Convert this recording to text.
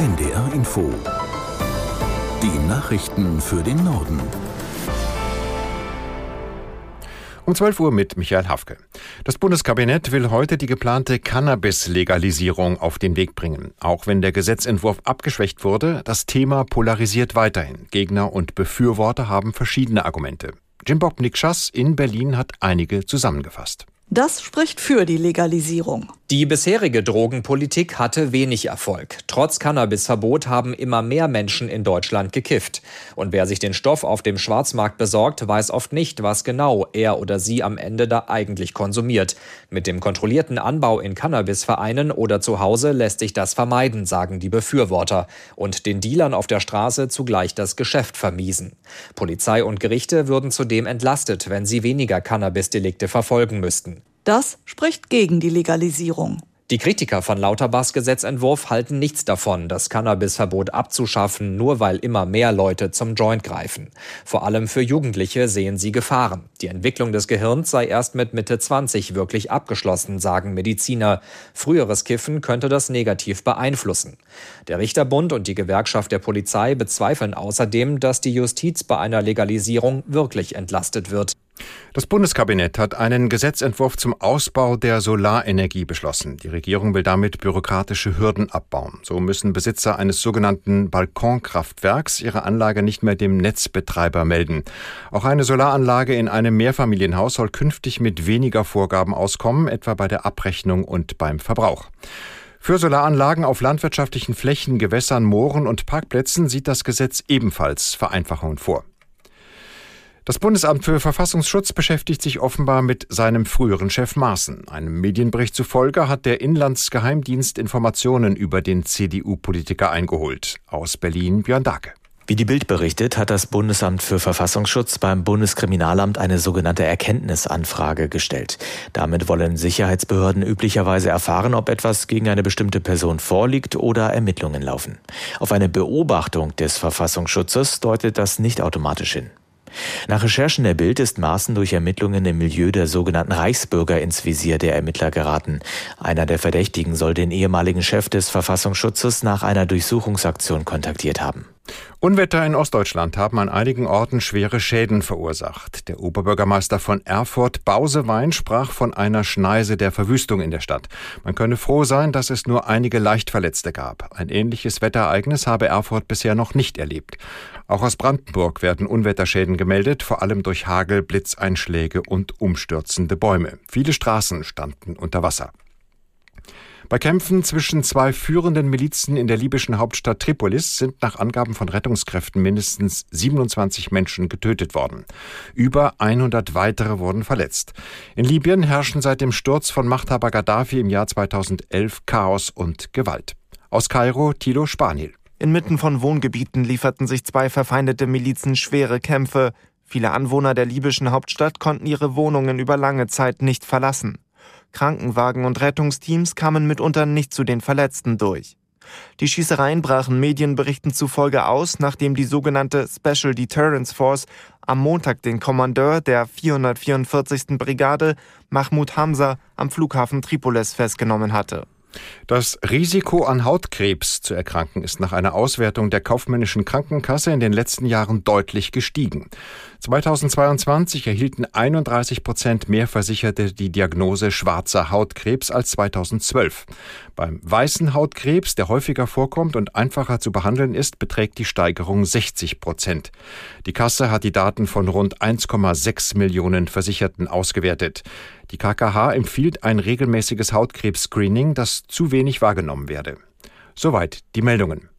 NDR Info. Die Nachrichten für den Norden. Um 12 Uhr mit Michael Hafke. Das Bundeskabinett will heute die geplante Cannabis-Legalisierung auf den Weg bringen. Auch wenn der Gesetzentwurf abgeschwächt wurde, das Thema polarisiert weiterhin. Gegner und Befürworter haben verschiedene Argumente. Jim Bob Nikschas in Berlin hat einige zusammengefasst. Das spricht für die Legalisierung. Die bisherige Drogenpolitik hatte wenig Erfolg. Trotz Cannabisverbot haben immer mehr Menschen in Deutschland gekifft. Und wer sich den Stoff auf dem Schwarzmarkt besorgt, weiß oft nicht, was genau er oder sie am Ende da eigentlich konsumiert. Mit dem kontrollierten Anbau in Cannabisvereinen oder zu Hause lässt sich das vermeiden, sagen die Befürworter. Und den Dealern auf der Straße zugleich das Geschäft vermiesen. Polizei und Gerichte würden zudem entlastet, wenn sie weniger Cannabisdelikte verfolgen müssten. Das spricht gegen die Legalisierung. Die Kritiker von Lauterbachs Gesetzentwurf halten nichts davon, das Cannabisverbot abzuschaffen, nur weil immer mehr Leute zum Joint greifen. Vor allem für Jugendliche sehen sie Gefahren. Die Entwicklung des Gehirns sei erst mit Mitte 20 wirklich abgeschlossen, sagen Mediziner. Früheres Kiffen könnte das negativ beeinflussen. Der Richterbund und die Gewerkschaft der Polizei bezweifeln außerdem, dass die Justiz bei einer Legalisierung wirklich entlastet wird. Das Bundeskabinett hat einen Gesetzentwurf zum Ausbau der Solarenergie beschlossen. Die Regierung will damit bürokratische Hürden abbauen. So müssen Besitzer eines sogenannten Balkonkraftwerks ihre Anlage nicht mehr dem Netzbetreiber melden. Auch eine Solaranlage in einem Mehrfamilienhaus soll künftig mit weniger Vorgaben auskommen, etwa bei der Abrechnung und beim Verbrauch. Für Solaranlagen auf landwirtschaftlichen Flächen, Gewässern, Mooren und Parkplätzen sieht das Gesetz ebenfalls Vereinfachungen vor. Das Bundesamt für Verfassungsschutz beschäftigt sich offenbar mit seinem früheren Chef Maaßen. Einem Medienbericht zufolge hat der Inlandsgeheimdienst Informationen über den CDU-Politiker eingeholt. Aus Berlin Björn Dake. Wie die Bild berichtet, hat das Bundesamt für Verfassungsschutz beim Bundeskriminalamt eine sogenannte Erkenntnisanfrage gestellt. Damit wollen Sicherheitsbehörden üblicherweise erfahren, ob etwas gegen eine bestimmte Person vorliegt oder Ermittlungen laufen. Auf eine Beobachtung des Verfassungsschutzes deutet das nicht automatisch hin. Nach Recherchen der Bild ist Maaßen durch Ermittlungen im Milieu der sogenannten Reichsbürger ins Visier der Ermittler geraten. Einer der Verdächtigen soll den ehemaligen Chef des Verfassungsschutzes nach einer Durchsuchungsaktion kontaktiert haben. Unwetter in Ostdeutschland haben an einigen Orten schwere Schäden verursacht. Der Oberbürgermeister von Erfurt, Bausewein, sprach von einer Schneise der Verwüstung in der Stadt. Man könne froh sein, dass es nur einige Leichtverletzte gab. Ein ähnliches Wetterereignis habe Erfurt bisher noch nicht erlebt. Auch aus Brandenburg werden Unwetterschäden gemeldet, vor allem durch Hagel, Blitzeinschläge und umstürzende Bäume. Viele Straßen standen unter Wasser. Bei Kämpfen zwischen zwei führenden Milizen in der libyschen Hauptstadt Tripolis sind nach Angaben von Rettungskräften mindestens 27 Menschen getötet worden. Über 100 weitere wurden verletzt. In Libyen herrschen seit dem Sturz von Machthaber Gaddafi im Jahr 2011 Chaos und Gewalt. Aus Kairo Tilo Spanil. Inmitten von Wohngebieten lieferten sich zwei verfeindete Milizen schwere Kämpfe. Viele Anwohner der libyschen Hauptstadt konnten ihre Wohnungen über lange Zeit nicht verlassen. Krankenwagen und Rettungsteams kamen mitunter nicht zu den Verletzten durch. Die Schießereien brachen Medienberichten zufolge aus, nachdem die sogenannte Special Deterrence Force am Montag den Kommandeur der 444. Brigade, Mahmoud Hamza, am Flughafen Tripolis festgenommen hatte. Das Risiko an Hautkrebs zu erkranken ist nach einer Auswertung der kaufmännischen Krankenkasse in den letzten Jahren deutlich gestiegen. 2022 erhielten 31 Prozent mehr Versicherte die Diagnose schwarzer Hautkrebs als 2012. Beim weißen Hautkrebs, der häufiger vorkommt und einfacher zu behandeln ist, beträgt die Steigerung 60 Prozent. Die Kasse hat die Daten von rund 1,6 Millionen Versicherten ausgewertet. Die KKH empfiehlt ein regelmäßiges Hautkrebs-Screening, das zu wenig wahrgenommen werde. Soweit die Meldungen.